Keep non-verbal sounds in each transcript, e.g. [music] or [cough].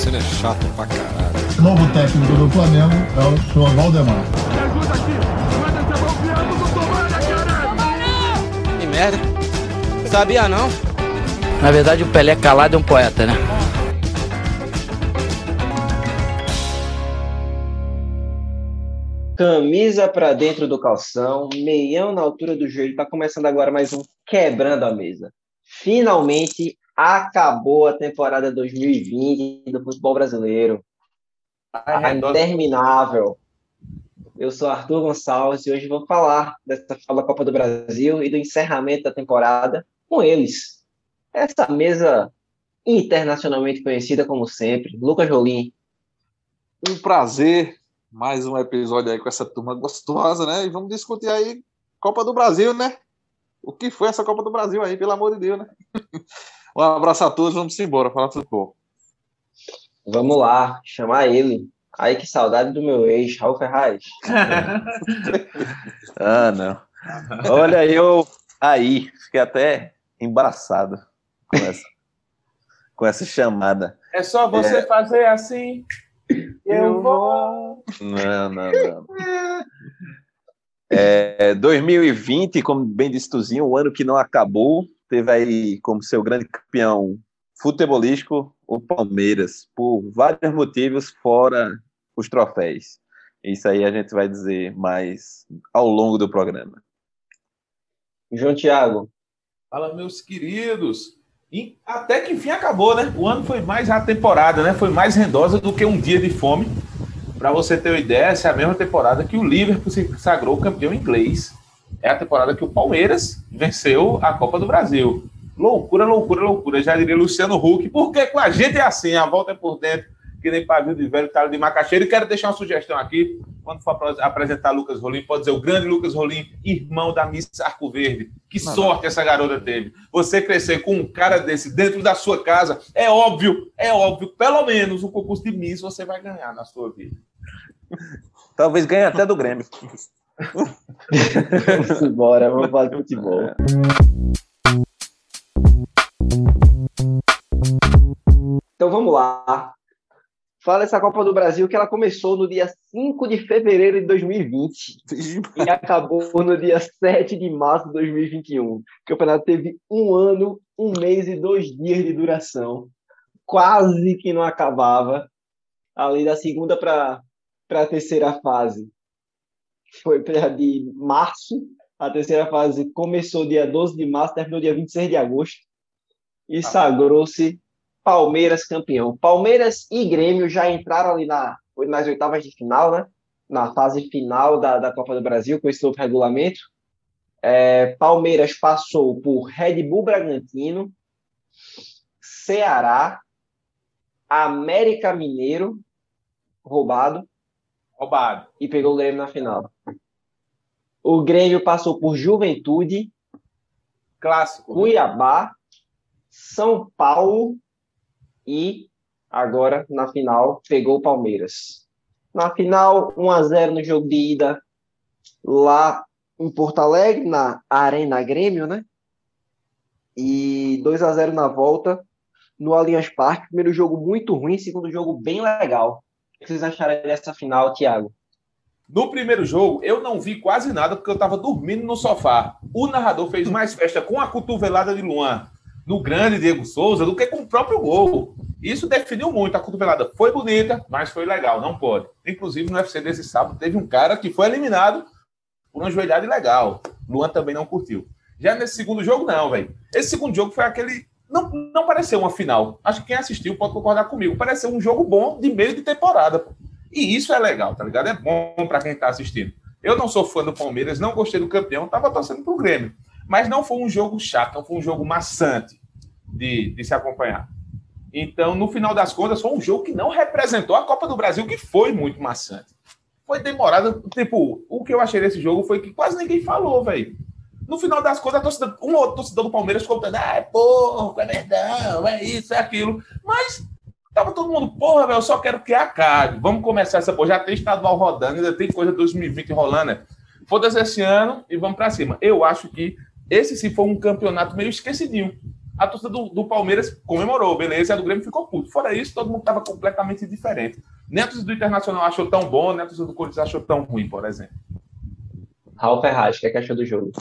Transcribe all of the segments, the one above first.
Damasceno é chato pra caralho. O novo técnico do Flamengo é o senhor Valdemar. Me ajuda aqui! Manda do Tomara, Que merda. Sabia não? Na verdade, o Pelé calado é um poeta, né? Camisa pra dentro do calção, meião na altura do joelho. Tá começando agora mais um Quebrando a Mesa. Finalmente acabou a temporada 2020 do futebol brasileiro. A interminável. Eu sou Arthur Gonçalves e hoje vou falar dessa da Copa do Brasil e do encerramento da temporada com eles. Essa mesa internacionalmente conhecida como sempre, Lucas Rolim. Um prazer mais um episódio aí com essa turma gostosa, né? E vamos discutir aí Copa do Brasil, né? O que foi essa Copa do Brasil aí, pelo amor de Deus, né? [laughs] um abraço a todos, vamos embora, falar futebol. Vamos lá, chamar ele. Ai, que saudade do meu ex, Raul Ferraz. [laughs] ah, não. Olha, eu aí, fiquei até embaraçado com essa, com essa chamada. É só você é... fazer assim. Eu vou. Não, não, não. É, 2020, como bem disse Tuzinho, um ano que não acabou, teve aí como seu grande campeão futebolístico o Palmeiras, por vários motivos, fora os troféus. Isso aí a gente vai dizer mais ao longo do programa. João Tiago. Fala, meus queridos. E até que enfim acabou, né? O ano foi mais a temporada, né? Foi mais rendosa do que um dia de fome. Para você ter uma ideia, essa é a mesma temporada que o Liverpool se sagrou campeão inglês. É a temporada que o Palmeiras venceu a Copa do Brasil. Loucura, loucura, loucura. Já diria Luciano Huck, porque com a gente é assim, a volta é por dentro que nem pavio de velho, talho de macaxeira. E quero deixar uma sugestão aqui, quando for apresentar Lucas Rolim, pode dizer o grande Lucas Rolim, irmão da Miss Arco Verde. Que sorte essa garota teve. Você crescer com um cara desse dentro da sua casa, é óbvio, é óbvio, pelo menos um concurso de Miss você vai ganhar na sua vida. Talvez ganhe até do Grêmio. [laughs] vamos embora, vamos falar de futebol. Então vamos lá fala essa Copa do Brasil que ela começou no dia 5 de fevereiro de 2020 e acabou no dia 7 de março de 2021. O campeonato teve um ano, um mês e dois dias de duração. Quase que não acabava. Além da segunda para a terceira fase. Foi para de março. A terceira fase começou dia 12 de março, terminou dia 26 de agosto. E ah. sagrou-se Palmeiras campeão. Palmeiras e Grêmio já entraram ali na, nas oitavas de final, né? Na fase final da, da Copa do Brasil, com esse novo regulamento. É, Palmeiras passou por Red Bull Bragantino, Ceará, América Mineiro, roubado. Roubado. E pegou o Grêmio na final. O Grêmio passou por Juventude, Clássico. Cuiabá, São Paulo e agora na final pegou o Palmeiras. Na final, 1 a 0 no jogo de ida lá em Porto Alegre, na Arena Grêmio, né? E 2 a 0 na volta no Allianz Parque. Primeiro jogo muito ruim, segundo jogo bem legal. O que vocês acharam dessa final, Thiago? No primeiro jogo, eu não vi quase nada porque eu estava dormindo no sofá. O narrador fez mais festa com a cotovelada de Luan no grande Diego Souza do que com o próprio gol. Isso definiu muito. A cotovelada foi bonita, mas foi legal, não pode. Inclusive, no UFC desse sábado, teve um cara que foi eliminado por uma joelhada ilegal. Luan também não curtiu. Já nesse segundo jogo, não, velho. Esse segundo jogo foi aquele. Não, não pareceu uma final. Acho que quem assistiu pode concordar comigo. Pareceu um jogo bom de meio de temporada. E isso é legal, tá ligado? É bom para quem tá assistindo. Eu não sou fã do Palmeiras, não gostei do campeão, tava torcendo pro Grêmio. Mas não foi um jogo chato, não foi um jogo maçante de, de se acompanhar. Então, no final das contas, foi um jogo que não representou a Copa do Brasil, que foi muito maçante. Foi demorado. Tipo, o que eu achei desse jogo foi que quase ninguém falou, velho. No final das contas, a torcida, um outro torcedor do Palmeiras contando, ah, é porco, é verdão, é isso, é aquilo. Mas tava todo mundo, porra, velho, eu só quero que acabe. Vamos começar essa porra. Já tem estadual rodando, ainda tem coisa 2020 rolando, né? Foda-se esse ano e vamos para cima. Eu acho que esse sim foi um campeonato meio esquecidinho. a torcida do, do, Palmeiras comemorou, beleza, a do Grêmio ficou puto. Fora isso, todo mundo estava completamente diferente. Nem a torcida do Internacional achou tão bom, nem a torcida do Corinthians achou tão ruim, por exemplo. Raul Ferraz, o que, é que achou do jogo?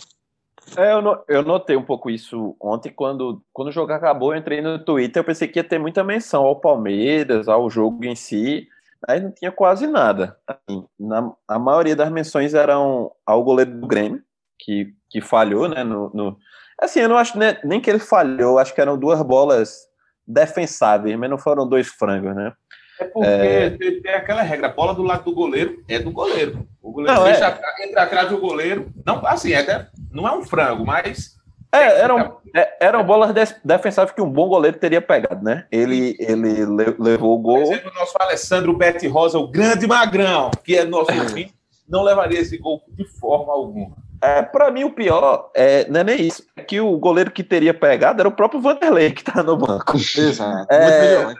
É, eu, no, eu, notei um pouco isso ontem, quando, quando o jogo acabou, eu entrei no Twitter, eu pensei que ia ter muita menção ao Palmeiras, ao jogo em si, aí não tinha quase nada. Assim, na, a maioria das menções eram ao goleiro do Grêmio, que, que falhou, né, no, no... Assim, eu não acho né, nem que ele falhou, acho que eram duas bolas defensáveis, mas não foram dois frangos, né? É porque é... tem aquela regra, a bola do lado do goleiro é do goleiro. O goleiro não, deixa é... entre atrás do goleiro. Não, assim, é até, não é um frango, mas. É, eram, é, eram bolas defensáveis que um bom goleiro teria pegado, né? Ele, ele levou o gol. Por exemplo, o nosso Alessandro Bete Rosa, o grande magrão, que é nosso fim, não levaria esse gol de forma alguma. É, para mim, o pior é, não é nem isso. É que o goleiro que teria pegado era o próprio Vanderlei, que tá no banco. Exato. É,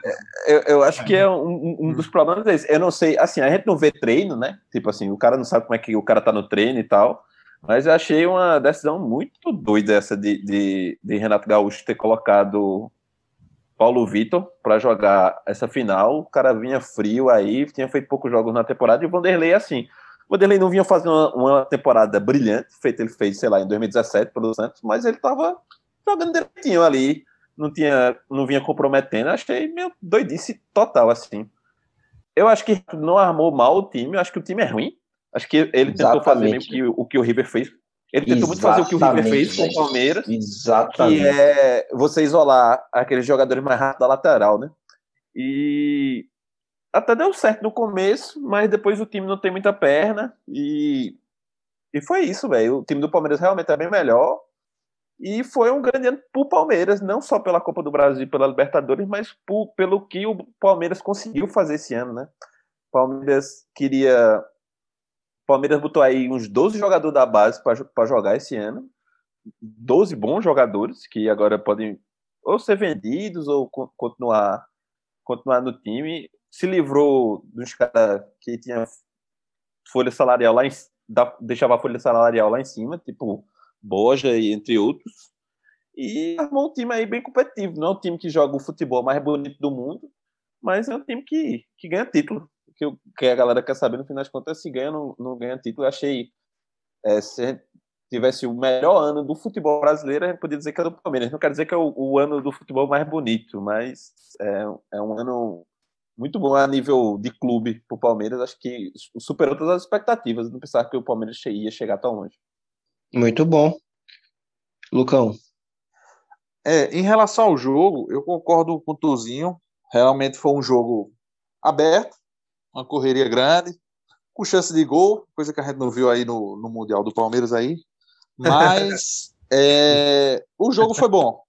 eu, eu, acho que é um, um, dos problemas é esse. Eu não sei, assim, a gente não vê treino, né? Tipo assim, o cara não sabe como é que o cara tá no treino e tal. Mas eu achei uma decisão muito doida essa de, de, de Renato Gaúcho ter colocado Paulo Vitor para jogar essa final. O cara vinha frio aí, tinha feito poucos jogos na temporada, e o Vanderlei, assim, o Vanderlei não vinha fazendo uma, uma, temporada brilhante, feito ele fez, sei lá, em 2017 pelo Santos, mas ele estava jogando direitinho ali, não tinha, não vinha comprometendo. Achei meio doidice total assim. Eu acho que não armou mal o time, eu acho que o time é ruim. Acho que ele tentou Exatamente. fazer meio que o que o River fez. Ele tentou muito fazer o que o River fez com o Palmeiras. Exatamente. Que é você isolar aqueles jogadores mais rápidos da lateral, né? E até deu certo no começo, mas depois o time não tem muita perna e e foi isso, velho. O time do Palmeiras realmente é bem melhor. E foi um grande ano pro Palmeiras, não só pela Copa do Brasil e pela Libertadores, mas por, pelo que o Palmeiras conseguiu fazer esse ano, né? Palmeiras queria. Palmeiras botou aí uns 12 jogadores da base para jogar esse ano. 12 bons jogadores que agora podem ou ser vendidos ou continuar, continuar no time se livrou dos caras que tinha folha salarial lá em, da, deixava a folha salarial lá em cima, tipo Boja e entre outros, e armou um time aí bem competitivo. Não é um time que joga o futebol mais bonito do mundo, mas é um time que, que ganha título. Que, que a galera quer saber, no final das contas, se ganha ou não, não ganha título. Eu achei. É, se tivesse o melhor ano do futebol brasileiro, a gente poderia dizer que é do Palmeiras. Não quer dizer que é o, o ano do futebol mais bonito, mas é, é um ano muito bom a nível de clube para o Palmeiras. Acho que superou todas as expectativas. Não pensava que o Palmeiras ia chegar tão longe. Muito bom. Lucão. É, em relação ao jogo, eu concordo com o Tuzinho. Realmente foi um jogo aberto, uma correria grande, com chance de gol, coisa que a gente não viu aí no, no Mundial do Palmeiras aí. Mas [laughs] é, o jogo foi bom.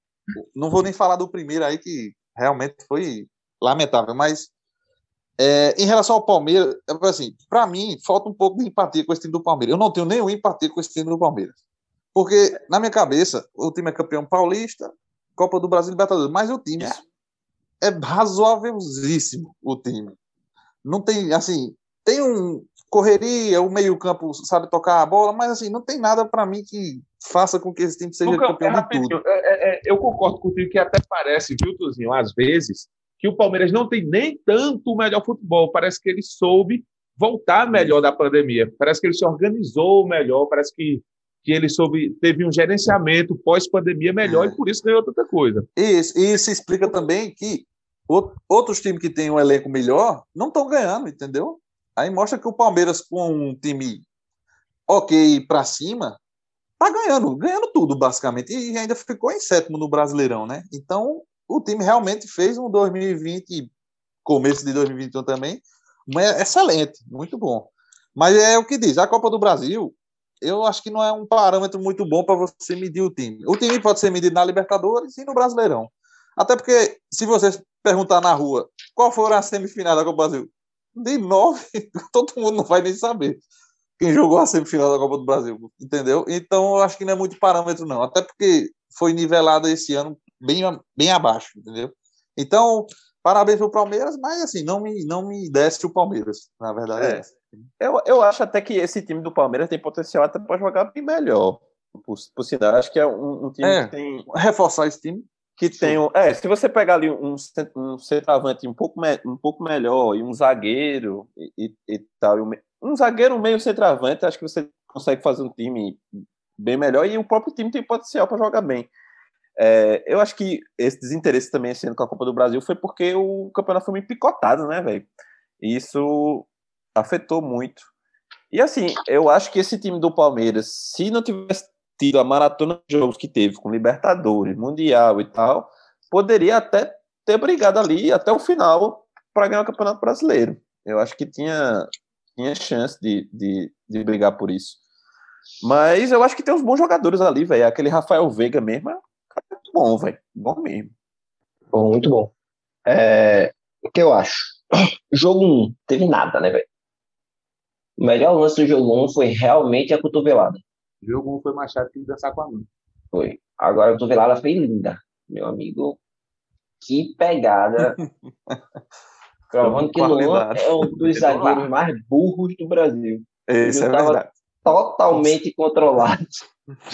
Não vou nem falar do primeiro aí, que realmente foi lamentável, mas é, em relação ao Palmeiras, é assim, para mim, falta um pouco de empatia com esse time do Palmeiras. Eu não tenho nenhuma empatia com esse time do Palmeiras. Porque, na minha cabeça, o time é campeão paulista, Copa do Brasil e Libertadores, mas o time é, é o time. Não tem, assim, tem um correria, o meio-campo sabe tocar a bola, mas assim, não tem nada para mim que faça com que esse time seja campeão é, de tudo. É, é, eu concordo contigo que até parece, viu, Tuzinho, às vezes, que o Palmeiras não tem nem tanto o melhor futebol. Parece que ele soube voltar melhor da pandemia. Parece que ele se organizou melhor. Parece que, que ele soube, teve um gerenciamento pós-pandemia melhor é. e por isso ganhou tanta coisa. Isso, e isso explica também que outros times que têm um elenco melhor não estão ganhando, entendeu? Aí mostra que o Palmeiras, com um time ok para cima, tá ganhando, ganhando tudo, basicamente. E ainda ficou em sétimo no Brasileirão, né? Então, o time realmente fez um 2020, começo de 2021 também, excelente, muito bom. Mas é o que diz, a Copa do Brasil, eu acho que não é um parâmetro muito bom para você medir o time. O time pode ser medido na Libertadores e no Brasileirão. Até porque, se você perguntar na rua qual foi a semifinal da Copa do Brasil, de nove, [laughs] todo mundo não vai nem saber quem jogou a semifinal da Copa do Brasil, entendeu? Então, eu acho que não é muito parâmetro, não. Até porque foi nivelado esse ano bem, bem abaixo, entendeu? Então, parabéns pro Palmeiras, mas assim, não me, não me desce o Palmeiras, na verdade é, é Eu, eu acho até que esse time do Palmeiras tem potencial até para jogar bem melhor. Por, por sinal, acho que é um, um time é, que tem. Reforçar esse time. que tem um, é, se você pegar ali um, um centroavante um pouco, me- um pouco melhor e um zagueiro e, e, e tal, e um, um zagueiro, um meio centroavante, acho que você consegue fazer um time bem melhor e o próprio time tem potencial para jogar bem. É, eu acho que esse desinteresse também sendo com a Copa do Brasil foi porque o campeonato foi meio picotado, né, velho? Isso afetou muito. E assim, eu acho que esse time do Palmeiras, se não tivesse tido a maratona de jogos que teve com Libertadores, Mundial e tal, poderia até ter brigado ali até o final para ganhar o Campeonato Brasileiro. Eu acho que tinha, tinha chance de, de, de brigar por isso. Mas eu acho que tem uns bons jogadores ali, velho. Aquele Rafael Veiga mesmo é um bom, velho. Bom mesmo. Bom, muito bom. É, o que eu acho? [clears throat] Jogo 1, teve nada, né, velho? O melhor lance do jogo 1 foi realmente a cotovelada. O jogo um foi mais chato que dançar com a mão. Foi. Agora a cotovelada foi linda, meu amigo. Que pegada. [laughs] Provando que Luan é um dos zagueiros mais burros do Brasil. Isso é verdade. Totalmente controlado.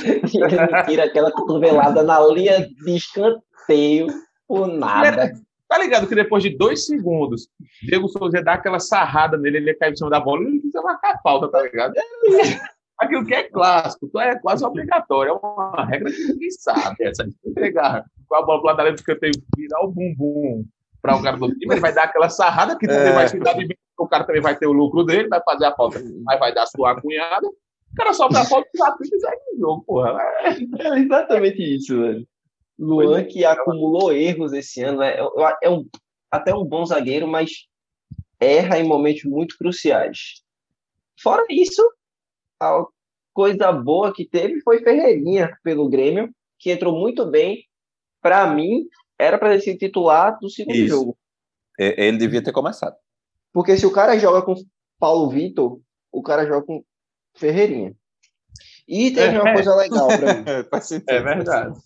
E ele tira aquela cotovelada na linha de escanteio por nada. Tá ligado que depois de dois segundos, Diego Souza ia dar aquela sarrada nele, ele ia cair em cima da bola, ele precisa marcar a falta, tá ligado? Aquilo que é clássico, então é quase obrigatório, é uma regra que ninguém sabe. Essa de pegar com a bola pro lado da linha do escanteio, virar o bumbum para o cara do time, ele vai dar aquela sarrada que também É. vai se dar de bem, o cara também vai ter o lucro dele, vai fazer a falta, mas vai dar a sua cunhada. O cara sofre a falta e rapida e segue o jogo, porra. É exatamente isso, velho. Luan que acumulou erros esse ano, né? Eu- eu- é um, até um bom zagueiro, mas erra em momentos muito cruciais. Fora isso, a coisa boa que teve foi Ferreirinha pelo Grêmio, que entrou muito bem. Para mim, era para ter sido titular do segundo Isso. jogo. É, Ele devia ter começado. Porque se o cara joga com Paulo Vitor, o cara joga com Ferreirinha. E teve É, uma é. coisa legal para mim. [laughs] Faz sentido. É verdade.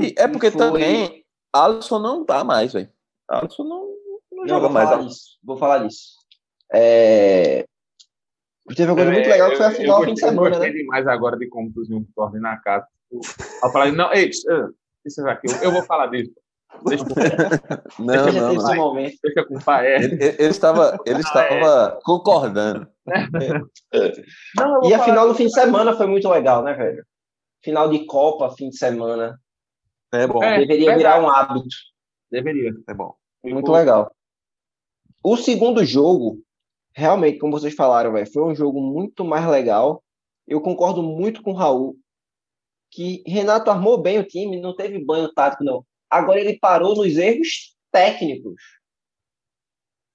E é porque Foi- também Alisson não dá mais, velho. Alisson não, não Não, joga vou mais. falar disso. Vou falar disso. É... Teve uma coisa muito legal que foi a final eu fim de gostei- semana, Eu gostei né? demais agora de como tu viu torne na casa. Eu falei, não, ei, isso aqui, eu, eu vou falar disso. Deixa, [laughs] Não, não, não. esse momento. deixa com o pai. É. Ele, ele- estava, ele estava concordando. [laughs] Não, E a final no disso. fim de semana foi muito legal, né, velho? Final de Copa, fim de semana. É bom. É, Deveria verdade. virar um hábito. Deveria. É bom. Muito legal. O segundo jogo, realmente, como vocês falaram, velho, foi um jogo muito mais legal. Eu concordo muito com o Raul, que Renato armou bem o time, não teve banho tático, não. Agora ele parou nos erros técnicos.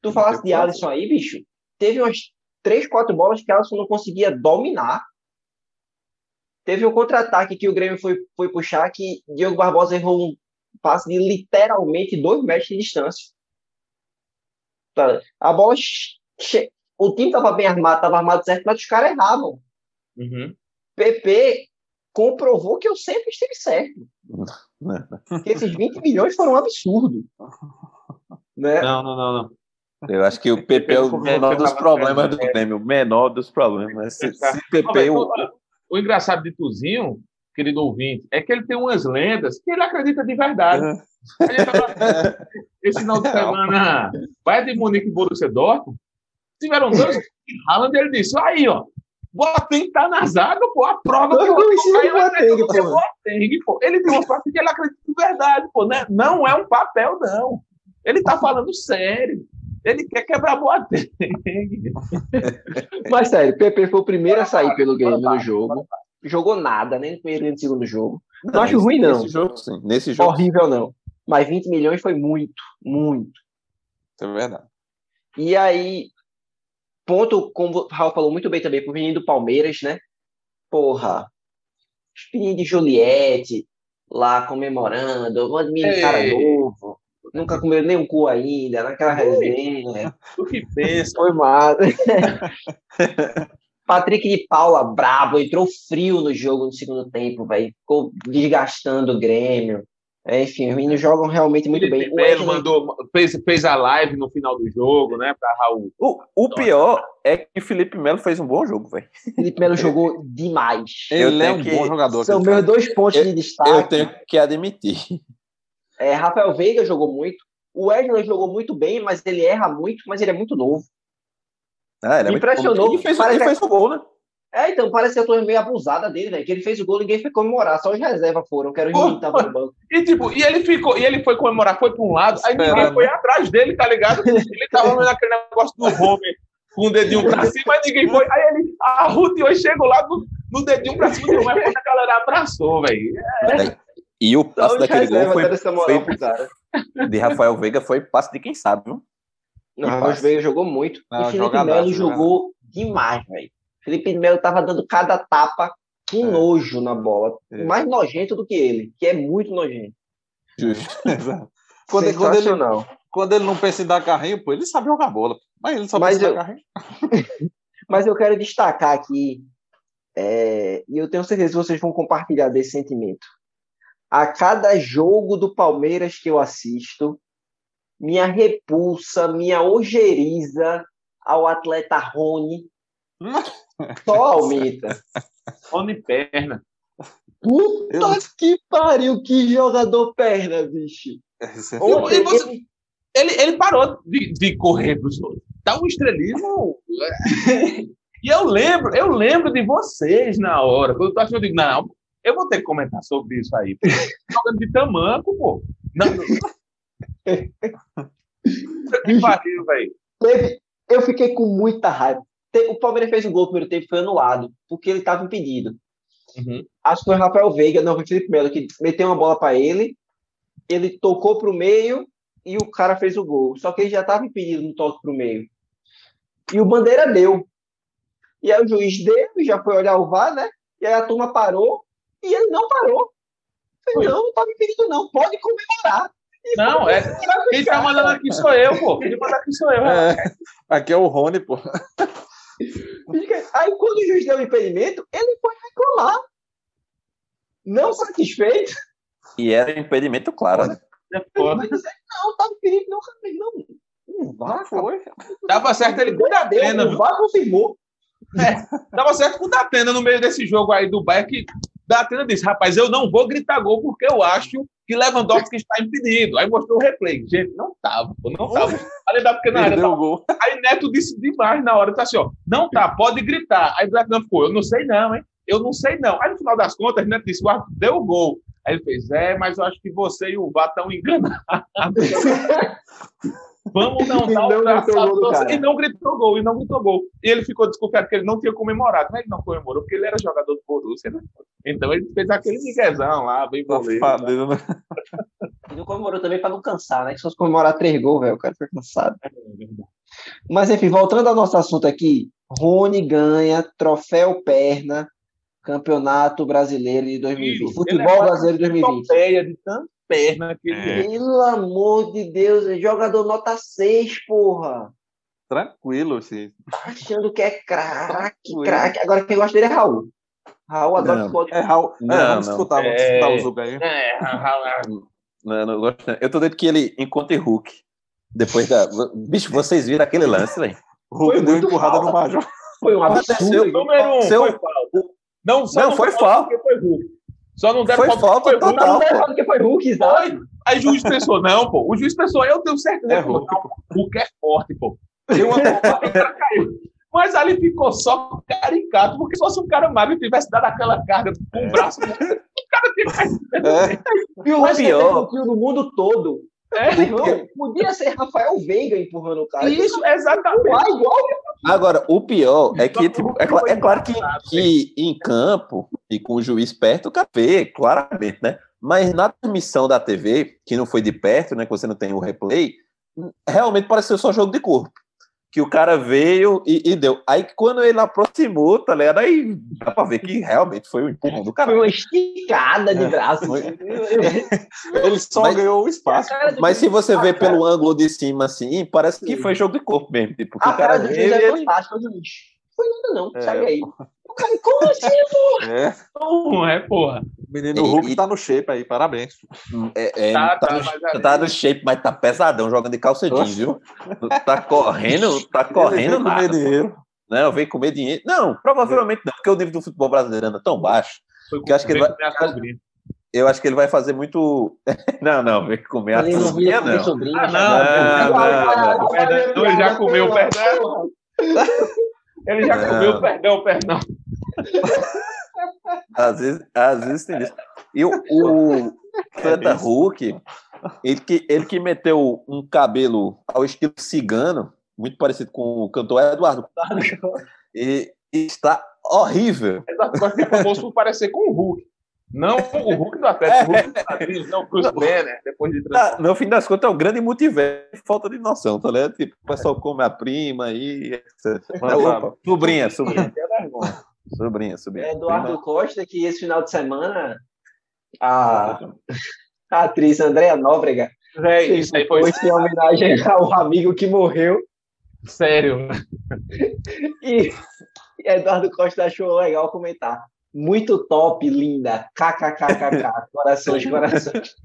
Tu falasse de Alisson aí, bicho. Teve umas três, quatro bolas que Alisson não conseguia dominar. Teve um contra-ataque que o Grêmio foi, foi puxar, que Diogo Barbosa errou um passe de literalmente dois metros de distância. Tá, A bola. che- O time tava bem armado, tava armado certo, mas os caras erravam. Uhum. PP comprovou que eu sempre estive certo. Que esses 20 milhões foram um absurdo. Né? Não, não, não, não. Eu acho que o PP é o menor dos problemas do Grêmio. O menor dos problemas. [laughs] Se, se PP. mas, o- o, engraçado de Tuzinho, querido ouvinte, é que ele tem umas lendas que ele acredita de verdade. Tava- [laughs] Esse final de semana, Bayern de Munique e Borussia Dortmund, tiveram dois. [laughs] Haaland, ele disse, aí, ó, Boateng tá na zaga, pô, a prova que Eu não Boateng, que é pô. Boateng, pô. Ele tem uma frase que ele acredita de verdade, pô, né? Não é um papel, não. Ele tá falando sério. Ele quer quebrar Boateng. Mas sério, PP foi o primeiro a sair pelo Grêmio no jogo. Jogou nada, nem no primeiro nem no segundo jogo. Não acho nesse- ruim, não. Nesse jogo, sim. Nesse jogo. Horrível, não. Mas 20 milhões foi muito, muito. É verdade. E aí, ponto, como o Raul falou muito bem também, pro menino do Palmeiras, né? Porra, os meninos de Juliette lá comemorando, um menino Ei. cara novo, nunca comeu nem um cu ainda, naquela resenha. Tu que pensa. Foi mal. [laughs] Patrick de Paula, brabo, entrou frio no jogo no segundo tempo, velho. Ficou desgastando o Grêmio. É, Enfim, os meninos jogam realmente muito bem. Felipe O Melo mandou, fez, fez a live no final do jogo, né, pra Raul. O, o pior é que o Felipe Melo fez um bom jogo, velho. Felipe Melo jogou demais. Eu Ele é um que- bom jogador. São meus dois pontos de Eu destaque. tenho que admitir. É, Rafael Veiga jogou muito. O Wesley jogou muito bem, mas ele erra muito, mas ele é muito novo. Ah, ele é muito impressionou. bom. Ele fez, ele fez o gol, né? É, então, parece que eu tô meio abusada dele, velho. Que ele fez o gol, ninguém foi comemorar, só os reservas foram. Quero Pô, rir, tava no banco. E tipo, e ele ficou, e ele foi comemorar, foi para um lado, aí ninguém foi atrás dele, tá ligado? Ele tava vendo aquele negócio do Homer com o dedinho pra cima, mas ninguém foi. Aí ele arruteou e chegou lá no, no dedinho pra cima do Homer, quando a galera abraçou, velho. E o passe os daquele gol foi, foi cara. de Rafael Veiga, foi passe de quem sabe, viu? Não, Que Rafael. Veiga jogou muito. Não, e Felipe Melo jogadaço. jogou demais, velho. Felipe Melo tava dando cada tapa com É. nojo na bola. É. Mais nojento do que ele, que é muito nojento. [laughs] Exato. Quando, quando, ele, Sensacional. quando ele não pensa em dar carrinho, pô, ele sabe jogar bola. Mas ele só Mas pensa em eu- dar carrinho. [laughs] Mas eu quero destacar aqui, é, e eu tenho certeza que vocês vão compartilhar desse sentimento. A cada jogo do Palmeiras que eu assisto, minha repulsa, minha ojeriza ao atleta Rony só [laughs] aumenta. Onde perna. Puta que pariu, que jogador perna, bicho. Esse é E você- ele- Ele, ele parou de, de correr pros outros. Tá um estrelismo. [laughs] e eu lembro, eu lembro de vocês na hora. Quando eu tô achando, eu digo, não, eu vou ter que comentar sobre isso aí. [laughs] Jogando de tamanco, pô. Não. que pariu, velho. Eu fiquei com muita raiva. O Palmeiras fez o gol no primeiro tempo, foi anulado, porque ele estava impedido. Uhum. Acho que foi o Rafael Veiga, não, foi o Felipe Melo, que meteu uma bola para ele, ele tocou para o meio e o cara fez o gol. Só que ele já estava impedido no toque para o meio. E o Bandeira deu. E aí o juiz deu, e já foi olhar o VAR, né? E aí a turma parou, e ele não parou. Falei, não, não estava impedido não, pode comemorar. E Não, é- Quem tá mandando aqui sou eu, pô. Quem manda aqui sou eu. É, aqui é o Rony, pô. Aí quando o juiz deu o impedimento, ele foi reclamar. Não satisfeito. E era um impedimento claro, né? É foda. Disse, não, tá impedido, não, não. Não vá, Foi. Tava certo ele com o Datena, O viu? VAR confirmou. Tava certo com o Datena no meio desse jogo aí do Bayern que Datena disse, rapaz, eu não vou gritar gol porque eu acho que Lewandowski está impedido. Aí mostrou o replay. Gente, não tava, pô, não tava. Ali da pequena área, tava o gol. Aí Neto disse demais na hora, tá assim, ó, não tá, pode gritar. Aí Black não ficou, eu não sei não, hein? Eu não sei não. Aí no final das contas, Neto disse, o árbitro deu o gol. Aí ele fez, é, mas eu acho que você e o Vá estão enganados. [laughs] Vamos [laughs] não E dar o braço a torcer. E não gritou gol, e não gritou gol. E ele ficou desconfiado que ele não tinha comemorado. Mas ele não comemorou, porque ele era jogador do Borussia, né? Então ele fez aquele miguezão lá, bem boleiro. Safadeza, né? [laughs] E não comemorou também pra não cansar, né? Que se fosse comemorar três gols, velho, o cara fica cansado. Mas enfim, voltando ao nosso assunto aqui, Rony ganha troféu perna, campeonato brasileiro de 2020. Ele é Futebol uma brasileiro de 2020. Topeia de tanta perna que ele É. Pelo amor de Deus, é jogador nota 6, porra. Tranquilo, assim. Achando que é craque, craque. Agora quem gosta dele é Raul. Raul adora Não. futebol de É, Raul. Não, é, vamos não. escutar, vamos É. escutar o Zuga aí. É, Não, não gosto, não. Eu tô dentro que ele encontre Hulk. Depois da. Bicho, vocês viram aquele lance, velho? O Hulk Foi deu muito empurrada falta. no Major. Foi um absurdo. número um, Seu- foi falta. Não, só Não, foi falta. porque foi Hulk. Só não deram Foi falta porque foi Hulk. total. Não é errado que foi Hulk, exato. Foi. Aí o juiz pensou, não, pô. O juiz pensou, eu tenho certeza É que Hulk, não, Hulk é forte, pô. Deu uma topada e o cara caiu. Mas ali ficou só caricato, porque se fosse um cara magro e tivesse dado aquela carga com o braço, o cara tinha [laughs] caído. É, E o pior- no mundo todo. É, Não, podia ser Rafael Veiga empurrando o cara. isso, exatamente. Igual, igual. Agora, o pior é que, tipo, é, é claro que, que em campo e com o juiz perto, o cara vê, claramente, né? Mas na transmissão da TV, que não foi de perto, né? Que você não tem o replay, realmente pareceu só jogo de corpo. Que o cara veio e, e deu. Aí quando ele aproximou, tá ligado? Aí dá pra ver que realmente foi o empurrão do Foi cara. uma esticada de É, braço. foi. [laughs] ele só Mas- ganhou o espaço. Mas se você vê pelo ângulo de cima assim, parece que foi jogo de corpo mesmo. Tipo, A o cara cara do juiz veio é ele- fantástica. Foi nada não, É. sabe aí. O cara, como assim? É, Não é, porra. o menino E- Hulk e- tá no shape aí, parabéns. É, é, Tá, tá, tá, no, mas tá no shape, mas tá pesadão, jogando de calça jeans, Oxe. viu? Tá correndo, tá Ele correndo comer nada. dinheiro. Não, veio comer dinheiro. Não, provavelmente não, porque o nível do futebol brasileiro anda tão baixo. Foi Que eu acho que ele vai- sobrinha. eu acho que ele vai fazer muito. [laughs] não, não, vem comer a Ele não turminha, comer não. Ah, cara. não. Não, O ele já comeu o perdão. Ele já Não. comeu o perdão, perdão. Às vezes, às vezes tem isso. E o, o Santa Hulk, ele que, ele que meteu um cabelo ao estilo cigano, muito parecido com o cantor Eduardo, e, [laughs] e está horrível. Eduardo Costa é famoso por parecer com o Hulk. Não o Hulk do Atlético, o Hulk dos quadrinhos, não o Bruce Banner, depois de Ah, no fim das contas, é um grande multiverso, falta de noção, tá ligado? Tipo, o pessoal come a prima aí. etc. Opa, sobrinha, sobrinha. Sobrinha, sobrinha. Eduardo Costa, que esse final de semana a, a atriz Andréa Nóbrega É, isso aí foi foi em homenagem ao amigo que morreu sério. e, e Eduardo Costa achou legal comentar. Muito top, linda. KKKKK. Corações, [laughs] corações.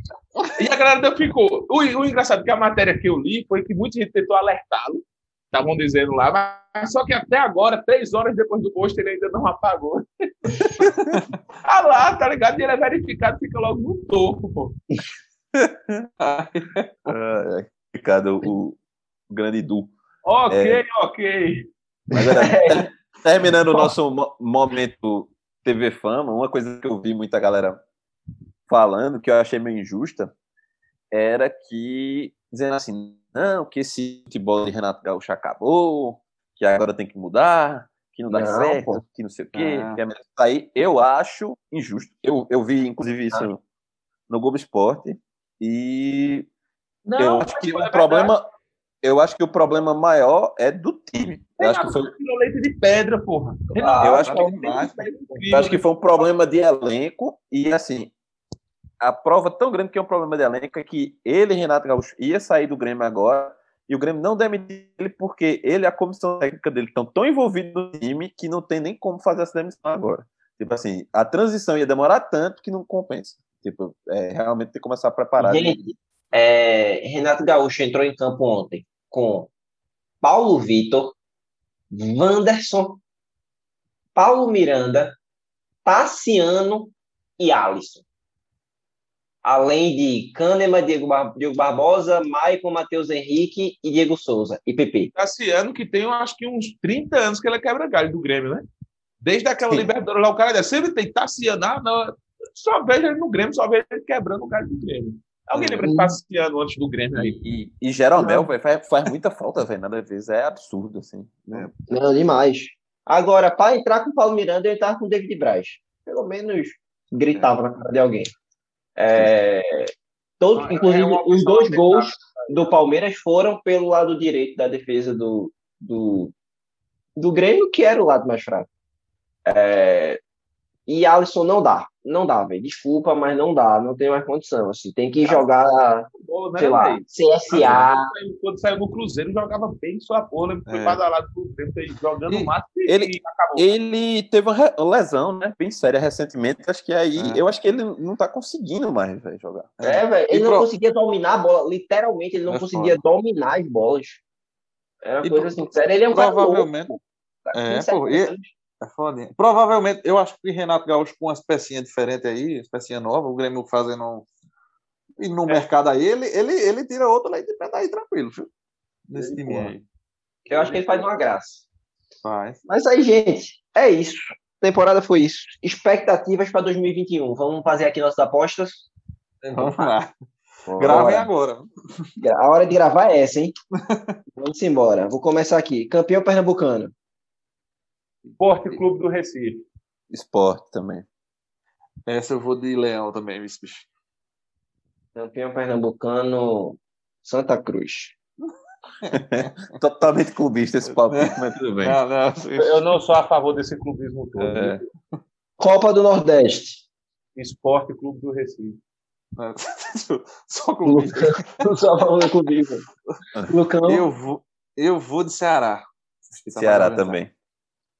E a galera ficou. O, o engraçado é que a matéria que eu li foi que muita gente tentou alertá-lo. Estavam dizendo lá, mas só que até agora, três horas depois do post, ele ainda não apagou. ah [laughs] lá, tá ligado? E ele é verificado, fica logo no topo, pô. Ah, é, o, o grande Du. Ok, ok. Mas era- [laughs] terminando o nosso mo- momento TV Fama, uma coisa que eu vi muita galera falando, que eu achei meio injusta, era que, dizendo assim, não, que esse futebol de Renato Gaúcho acabou, que agora tem que mudar, que não dá Não, certo, pô. que não sei o quê. Ah. que é sair. Eu acho injusto. Eu, eu vi, inclusive, isso no Globo Esporte, e Não, eu acho que mas é o problema... Eu acho que o problema maior é do time. Eu acho que foi, Tirou leite de pedra, porra. Ah, eu acho que. Eu acho que foi um problema de elenco e assim a prova tão grande que é um problema de elenco é que ele, Renato Gaúcho, ia sair do Grêmio agora e o Grêmio não demitiu ele porque ele e a comissão técnica dele estão tão envolvidos no time que não tem nem como fazer essa demissão agora. Tipo assim, a transição ia demorar tanto que não compensa. Tipo, é, realmente tem que começar a preparar. Gente, é, Renato Gaúcho entrou em campo ontem com Paulo Vitor, Wanderson, Paulo Miranda, Tassiano e Alisson. Além de Kahneman, Diego, Bar Diego Barbosa, Maicon, Matheus Henrique e Diego Souza. E PP. Tassiano, que tem, acho que uns 30 anos que ele é quebra-galho do Grêmio, né? Desde aquela. Libertadores lá, o cara sempre tem Tassiano, ah, não, só vejo ele no Grêmio, só vejo ele quebrando o galho do Grêmio. Alguém lembra de Tassiano antes do Grêmio aí? E, e, e Jeromel, velho, faz, faz muita falta, velho, nada vezes. É absurdo, assim. né? Não, demais. Agora, para entrar com o Paulo Miranda, eu entrava com o David Braz. Pelo menos gritava na cara de alguém. É, todo, Ah, é inclusive, uma os dois gols do Palmeiras foram pelo lado direito da defesa do, do, do Grêmio, que era o lado mais fraco. É, e Alisson não dá. Não dá, velho. Desculpa, mas não dá. Não tem mais condição. Assim, tem que jogar, Bola, né, sei lá, velho? CSA. Quando saiu no Cruzeiro, jogava bem sua porra, foi É. badalado pro Grêmio, aí, jogando E o máximo e, ele- e acabou. Ele teve uma lesão, né? Bem séria recentemente. Acho que aí. É. Eu acho que ele não tá conseguindo mais véio, jogar. É, velho. Ele E não pro- conseguia dominar a bola. Literalmente, ele não É conseguia dominar as bolas. Era uma E coisa pro- assim, sério. Ele é um cara Provavelmente. louco. É, 27 pô, e- É foda. Provavelmente, eu acho que Renato Gaúcho com umas pecinhas diferentes aí, pecinhas novas, o Grêmio fazendo. um- E no mercado aí, ele, ele, ele tira outro leite de pedra aí tranquilo, viu? Nesse Ele, time aí. Eu acho que ele faz uma graça. Faz. Mas aí, gente, é isso. Temporada foi isso. Expectativas para 2021. Vamos fazer aqui nossas apostas. Vamos lá. Bora. Gravem agora. A hora de gravar é essa, hein? [laughs] Vamos embora. Vou começar aqui. Campeão pernambucano. Esporte Clube do Recife. Esporte também. Essa eu vou de Leão também, vice bicho. Campeão pernambucano, Santa Cruz. [laughs] Totalmente clubista esse palpite, mas tudo bem. Não, não. Eu não sou a favor desse clubismo todo. É. Copa do Nordeste. Esporte Clube do Recife. [laughs] Só com Só falando comigo. Lucão. eu vou, eu vou de Ceará. Ceará também.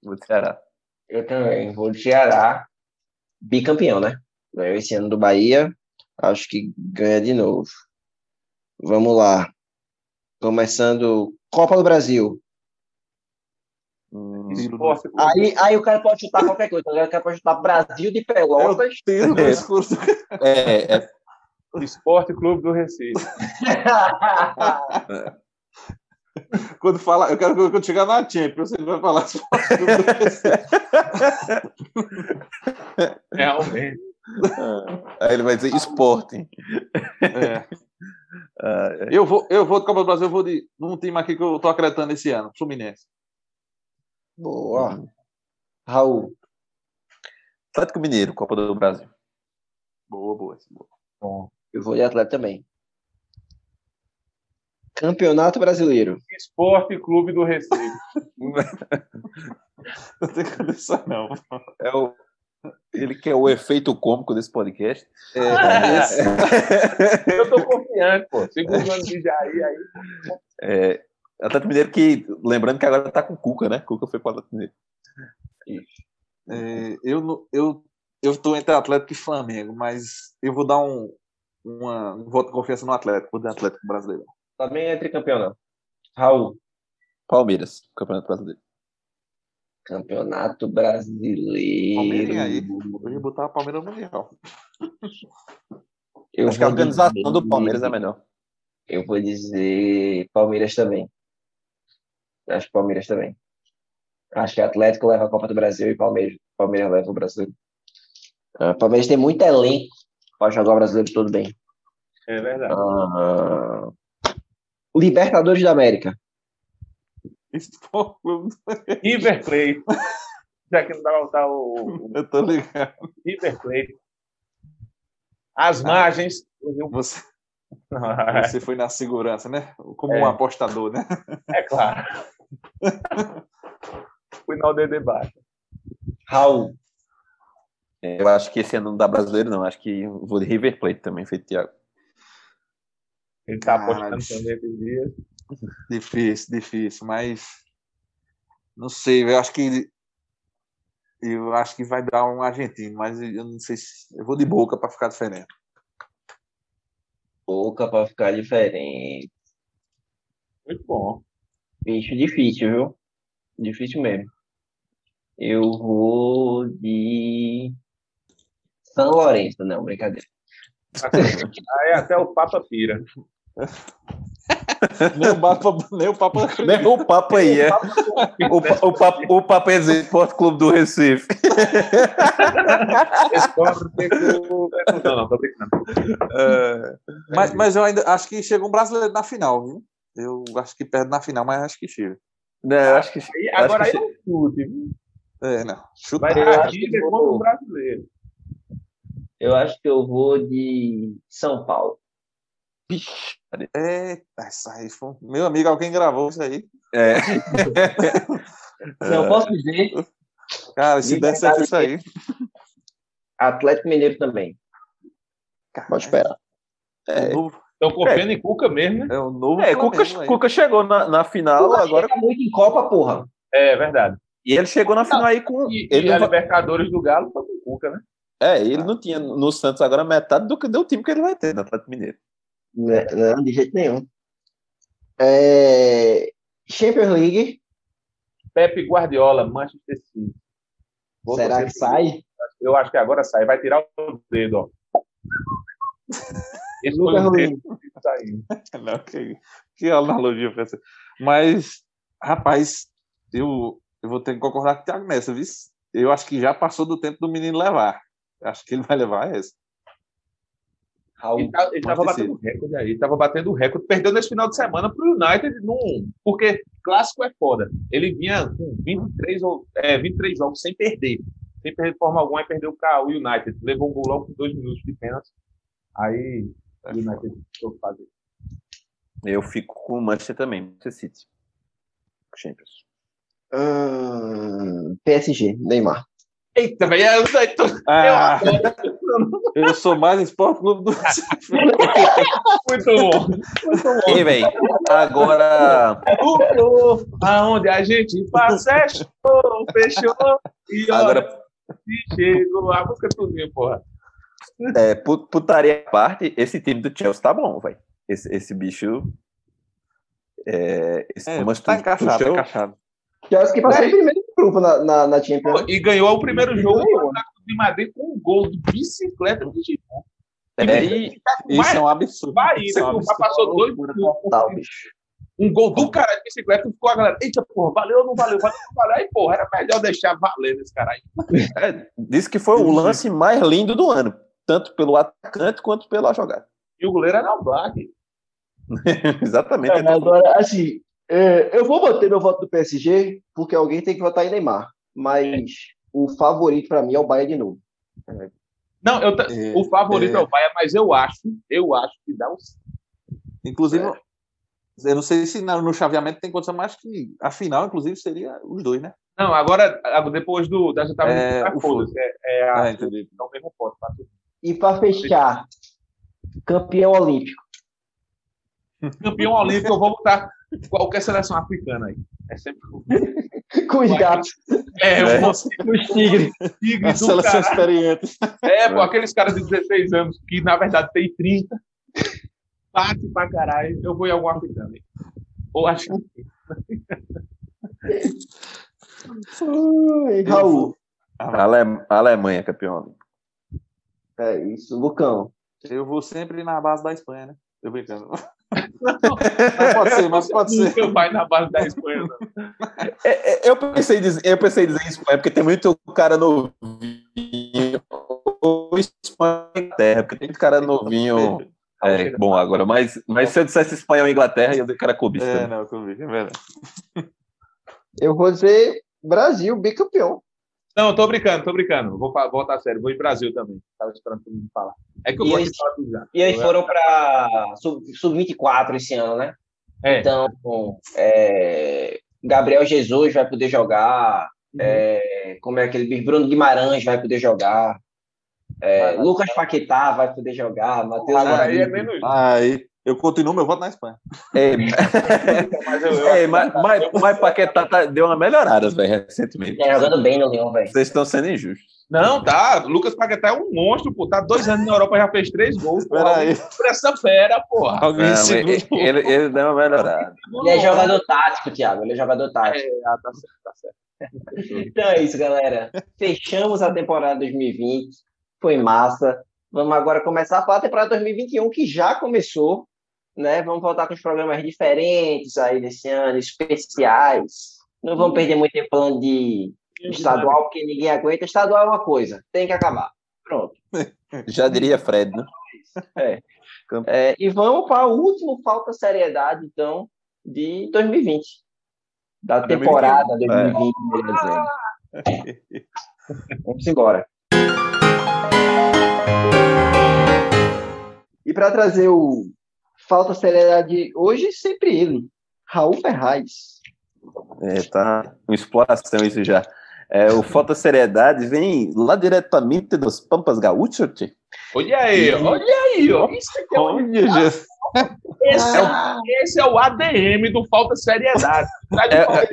Vou de Ceará. Eu também. Vou de Ceará. Bicampeão, né? Ganhou esse ano do Bahia. Acho que ganha de novo. Vamos lá. Começando Copa do Brasil. Hum. Aí, aí o cara pode chutar qualquer coisa. O cara pode chutar Brasil de Pelotas. Escuro. é, é, Esporte Clube do Recife. [laughs] [laughs] Quando fala, eu quero que quando chegar na Champions, você vai falar do Recife. [laughs] Realmente. aí ele vai dizer Sporting. É. É. Eu vou, eu vou de Copa do Brasil, eu vou de num time aqui que eu tô acreditando esse ano, Fluminense. Boa. Raul. Atlético Mineiro, Copa do Brasil. Boa, boa. boa. Eu vou de atleta também. Campeonato Brasileiro. Esporte Clube do Recife. [laughs] Não tem condição, não. É o, ele que é o efeito cômico desse podcast. É, esse- [laughs] Eu tô confiante, pô. Segundo ano de Jair aí. É, Atlético Mineiro que, lembrando que agora tá com o Cuca, né? Cuca foi para o Atlético Mineiro. é, eu, não- eu, eu tô entre Atlético e Flamengo, mas eu vou dar um, uma, um voto de confiança no Atlético, vou dar Atlético brasileiro. Também é tricampeão, Raul. Palmeiras, Campeonato Brasileiro. Campeonato Palmeiras Brasileiro. aí. Eu ia botar a Palmeiras no Mundial. Eu Acho que a organização dizer- do Palmeiras é melhor. Eu vou dizer Palmeiras também. Acho que Palmeiras também. Acho que Atlético leva a Copa do Brasil e Palmeiras, Palmeiras leva o Brasileiro. Ah, Palmeiras tem muito elenco para jogar o Brasileiro todo bem. É verdade. Ah, Libertadores da América. River Plate. Já que não dá pra botar o, Eu tô ligado. River Plate. As margens do Rio. Você, você foi na segurança, né? Como É. um apostador, né? É claro. Fui no dedo de baixo. Raul. É, Eu acho que esse ano não dá brasileiro, não. Acho que eu vou de River Plate também, feito Thiago. Ele tá Caralho. apostando também esses dias. Difícil, difícil, mas não sei, eu acho que eu acho que vai dar um argentino, mas eu não sei se eu vou de boca para ficar diferente. Boca para ficar diferente. Muito bom. Bicho difícil, viu? Difícil mesmo. Eu vou de São Lourenço, não, brincadeira. Aí até o Papa pira. [laughs] Nem o Papa, nem o Papa [laughs] Nem o papo aí, é. O, o, papo, o papo é Esporte Clube do Recife. [laughs] Esporte Clube. Não, não, tô brincando. É, Mas, mas eu ainda acho que chega um brasileiro na final, viu? Eu acho que perde na final, mas acho que chega. não, eu acho que. Aí, acho agora aí que é um chute. viu? É, não. Chuta. Vai vou- contra o brasileiro. Eu acho que eu vou de São Paulo. Eita, isso aí foi... Meu amigo, alguém gravou isso aí. É. [laughs] Não posso dizer Cara, se der certo isso aí. Atlético Mineiro também. Pode esperar. É, o novo, Estão confiando em Cuca mesmo, né? é o novo É, Cuca, aí. Cuca chegou na, na final Cuca agora. chega muito em Copa, porra. É verdade. E ele chegou na final aí com. E, Ele e a não, va- Libertadores do Galo foi com o Cuca, né? é, ele não tinha no Santos agora metade do que do time que ele vai ter no Atlético Mineiro. Né, Não, de jeito nenhum. É... Champions League. Pepe Guardiola, Manchester City. Vou será que sai? Eu acho que agora sai. Vai tirar o dedo, ó. [laughs] Esse Lucas o que tá. [laughs] Não, que, que analogia foi essa? Mas, rapaz, eu, eu vou ter que concordar com o Thiago nessa, viu? Eu acho que já passou do tempo do menino levar. Acho que ele vai levar essa. Raul. Ele, tá- ele tava Manchester batendo recorde aí, tava batendo recorde. Perdeu nesse final de semana pro United, num, porque clássico é foda. Ele vinha com 23, ou, é, 23 jogos sem perder. Sem perder de forma alguma, e perdeu para o United. Levou um golão com dois minutos de pênalti. Aí o United soube fazer. Eu fico com o Manchester também, Manchester City. Champions. Hum, PSG, Neymar. Eita, velho, eu, eu, tô- Ah, eu sou mais Esporte Clube do [laughs] muito bom. Muito bom. E, velho, agora. Aonde a gente passa é show, fechou. E olha, Agora, se chegou a música tudinho, porra. é, pu- putaria à parte, esse time do Chelsea tá bom, velho. Esse, esse bicho. É, esse É, Thomas tá encaixado, tá encaixado. Chelsea que passou em primeiro grupo na, na, na Champions. E ganhou o primeiro jogo Ganhou. Atlético de Madrid com um gol de bicicleta do Gibon. É, e- Isso é um absurdo. Bahia, Isso é um absurdo. Passou dois. Um gol do cara de bicicleta ficou a galera. Eita, porra, valeu ou não valeu? Valeu ou não valeu? Aí, porra, era melhor deixar valer esse cara aí. [laughs] é, disse que foi o lance mais lindo do ano, tanto pelo atacante quanto pela jogada. E o goleiro era o Black. [laughs] Exatamente. É, agora, assim, é, eu vou manter meu voto do PSG, porque alguém tem que votar em Neymar. Mas o favorito pra mim é o Bayern de novo. Não, eu ta- É, o favorito é. é. o Bahia, mas eu acho, eu acho que dá um. Inclusive, eu não sei se no chaveamento tem condição, mas que a final, inclusive, seria os dois, né? Não, agora, depois do. Das oitavas É, de final, o foda-se, é, é a, Ah, entendi. é mesmo tudo. E pra fechar, campeão olímpico. Campeão olímpico, eu vou botar qualquer seleção africana aí. É sempre. [laughs] Com os gatos, É, É. o com os tigres. tigre A do seleção cara. experiente. É, pô, aqueles caras de 16 anos que na verdade tem 30. Bate pra caralho. Eu vou em algum africano. aí. Ou acho que. Ai, Raul. Ale- Alemanha, campeão. É isso, Lucão. Eu vou sempre na base da Espanha, né? Eu brincando. Mas pode ser, mas pode ser. [laughs] Seu pai na base da Espanha. não. É, é, eu, pensei em dizer, eu pensei em dizer Espanha, porque tem muito cara novinho. Ou Espanha e Inglaterra, porque tem muito cara novinho. É, bom, agora, mas, mas se eu dissesse Espanha ou Inglaterra, eu ia dizer que era clubista. É, não, vi, é verdade. Eu vou dizer Brasil, bicampeão. Não, tô brincando, tô brincando. Vou voltar a sério. Vou em Brasil também. Tava esperando todo mundo falar. É que eu E gosto eles- de falar já. E eles foram para sub-24 esse ano, né? É. Então, é, Gabriel Jesus vai poder jogar. é, como é aquele? Bruno Guimarães vai poder jogar. é. Lucas Paquetá vai poder jogar. Matheus Agora aí é menos. Aí, eu continuo meu voto na Espanha. É, [laughs] Mas eu, eu é, mas, mas, mas Paquetá tá- deu uma melhorada, velho, recentemente. Tá jogando bem no Leão, velho. Vocês estão sendo injustos. Não, tá. Lucas Paquetá é um monstro, pô. Tá dois anos na Europa, já fez três gols. Espera aí. Por essa fera, porra. Alguém Não, segura. ele, ele, ele deu uma melhorada. Ele é jogador tático, Thiago. Ele é jogador tático. É, ah, tá certo, tá certo. Então é isso, galera. Fechamos a temporada 2020. Foi massa. Vamos agora começar a falar a temporada 2021, que já começou. Né? Vamos voltar com os programas diferentes aí desse ano, especiais. Não vamos perder muito tempo falando de estadual, porque ninguém aguenta. Estadual é uma coisa, tem que acabar. Pronto. [laughs] Já diria Fred, né? É, e vamos para o último Falta Seriedade, então, de 2020. Da 2021. temporada 2020, melhor dizendo. Vamos embora. E para trazer o Falta Seriedade hoje, sempre ele, Raul Ferraz. É, tá uma exploração isso já. É, o Falta Seriedade vem lá diretamente dos Pampas Gaúchos. tchê. Olha aí, olha aí, ó. Isso aqui é um- Olha, Jesus. esse, é o, esse é o ADM do Falta Seriedade. [laughs] Tá de É, falta-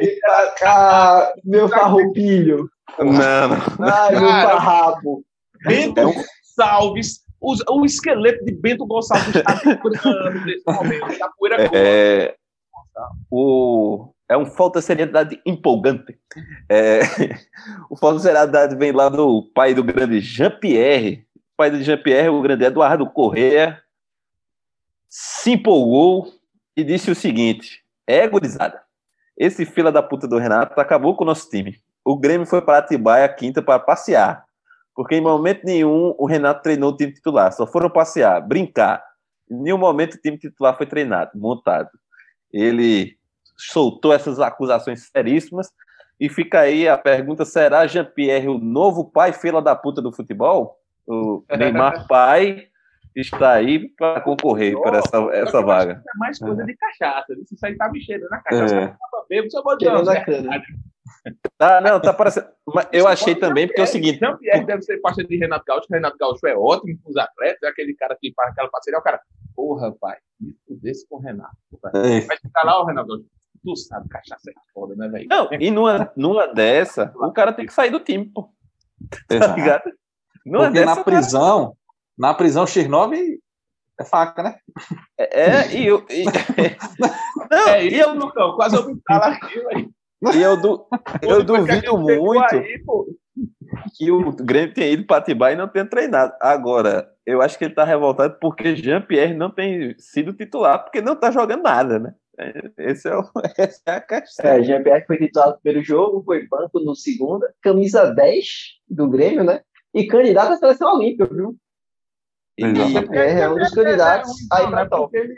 Ah, meu farroupilho. Não, não. Ai, meu farrapo. Bento Gonçalves, o, o esqueleto de Bento Gonçalves está [laughs] vibrando nesse momento. Tá poeira É, o, é um falta seriedade empolgante. É, [laughs] o falta seriedade vem lá do pai do grande Jean-Pierre. O pai do Jean-Pierre, o grande Eduardo Correa, se empolgou e disse o seguinte: é, gurizada, esse fila da puta do Renato acabou com o nosso time. O Grêmio foi para Atibaia quinta para passear. Porque em momento nenhum o Renato treinou o time titular. Só foram passear, brincar. Em nenhum momento o time titular foi treinado, montado. Ele soltou essas acusações seríssimas. E fica aí a pergunta: será Jean-Pierre o novo pai fila da puta do futebol? O Neymar [laughs] pai está aí para concorrer por essa, essa vaga. É mais coisa de cachaça. Isso aí tá me cheirando a cachaça. É. É. Tava bêbado, só vou dizer. Tá, não, tá parecendo. Mas eu achei também, porque é o seguinte: Jean-Pierre deve ser parceiro de Renato Gaúcho, que Renato Gaúcho é ótimo com os atletas, é aquele cara que faz aquela parceria. O cara, porra, pai, me fudesse com o Renato. pai. É. Vai ficar lá, o Renato Gaúcho. Tu sabe, cachaça é foda, né, velho? Não, e numa, numa dessa, o cara tem que sair do time, pô. Tá ligado? Numa Porque dessa, na prisão, na prisão X9 é faca, né? É, e eu. E... [laughs] Não, É e isso, eu, Lucão. Quase eu me falo aqui, velho. E eu, du eu duvido muito aí, que o Grêmio tenha ido para Atibaia e não tenha treinado. Agora, eu acho que ele tá revoltado porque Jean-Pierre não tem sido titular, porque não tá jogando nada, né? Esse é o, [laughs] essa é a questão. É, Jean-Pierre foi titular no primeiro jogo, foi banco no segundo, camisa 10 do Grêmio, né? E candidato à seleção olímpica, viu? Exato. É, é um dos candidatos aí pra né? top. Ele,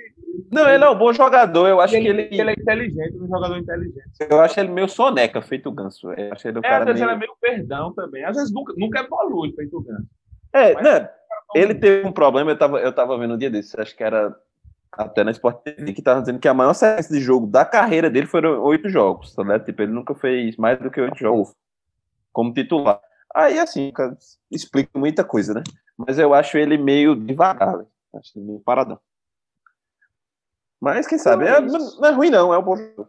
Não, ele é um bom jogador. Eu acho que ele, ele, ele é inteligente, um jogador inteligente. eu acho ele meio soneca, feito ganso. Eu acho ele um É, às cara vezes meio... ele é meio perdão também. Às vezes nunca, nunca evolui feito o Ganso. É, Mas- né? Ele teve um problema, eu tava, eu tava vendo um dia desses, acho que era até na Sport TV, que tava dizendo que a maior sequência de jogo da carreira dele foram oito jogos, tá, né? Tipo, ele nunca fez mais do que oito jogos como titular. Aí, assim, cara, explica muita coisa, né? Mas eu acho ele meio devagar, velho. acho ele meio paradão. Mas quem sabe, é- não, não é ruim não, é um bom jogador.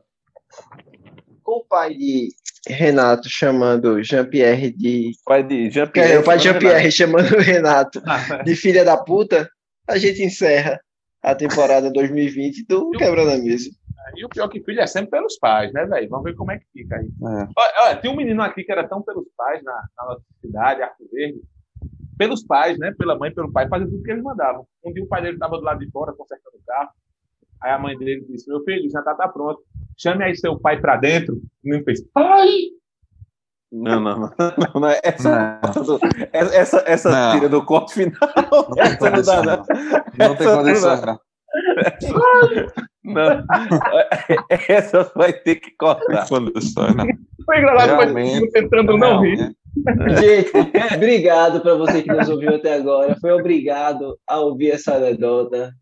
Com o pai de Renato chamando Jean-Pierre de. Pai de É, Jean-Pierre. o pai de Jean-Pierre chamando o Renato Ah, de filha da puta, a gente encerra a temporada 2020 do Quebrando a Mesa. E o pior que filho é sempre pelos pais, né, velho? Vamos ver como é que fica aí. É. Olha, olha, tem um menino aqui que era tão pelos pais na, na nossa cidade, Arco Verde. Pelos pais, né? Pela mãe e pelo pai, fazia tudo que eles mandavam. Um dia o pai dele estava do lado de fora consertando o carro. Aí a mãe dele disse: Meu filho, já tá, tá pronto. Chame aí seu pai pra dentro. O menino fez: Ai! Não, não, não. não, não é essa, essa, essa, essa Não. tira do corte final. Não tem Essa não dá, condição, não. Não tem Essa condição, não. Não. [laughs] Essa vai ter que cortar. Condição, não. Foi engraçado, foi tentando não rir. [laughs] Gente, obrigado para você que nos ouviu até agora. Foi obrigado a ouvir essa anedota.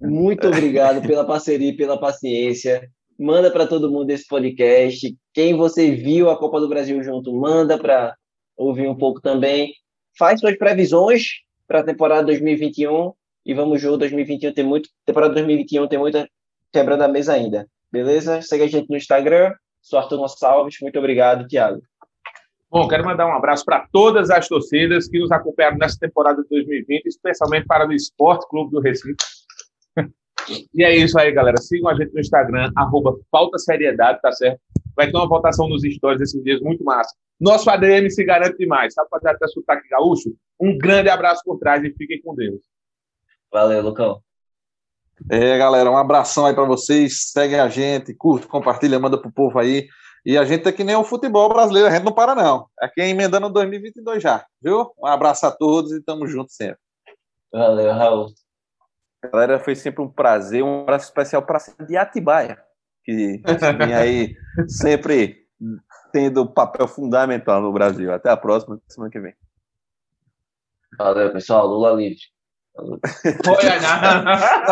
Muito obrigado pela parceria e pela paciência. Manda para todo mundo esse podcast. Quem você viu a Copa do Brasil junto, manda para ouvir um pouco também. Faz suas previsões para a temporada 2021 e vamos junto. 2021 tem muito, temporada 2021 tem muita quebrando a mesa ainda. Beleza? Segue a gente no Instagram. Sou Arthur Gonçalves. Muito obrigado, Thiago. Bom, quero mandar um abraço para todas as torcidas que nos acompanharam nessa temporada de 2020, especialmente para o Esporte Clube do Recife. E é isso aí, galera. Sigam a gente no Instagram, arroba Falta Seriedade, tá certo? Vai ter uma votação nos stories esses dias muito massa. Nosso ADM se garante demais. Sabe fazer até sotaque gaúcho? Um grande abraço por trás e fiquem com Deus. Valeu, Lucão. É, galera, um abração aí pra vocês. Segue a gente, curte, compartilha, manda pro povo aí. E a gente é que nem o futebol brasileiro, a gente não para, não. Aqui é emendando 2022 já, viu? Um abraço a todos e tamo junto sempre. Valeu, Raul. Galera, foi sempre um prazer. Um abraço especial para a de Atibaia, que vem aí [laughs] sempre tendo papel fundamental no Brasil. Até a próxima, semana que vem. Valeu, pessoal. Lula livre. Foi, Ana. [laughs]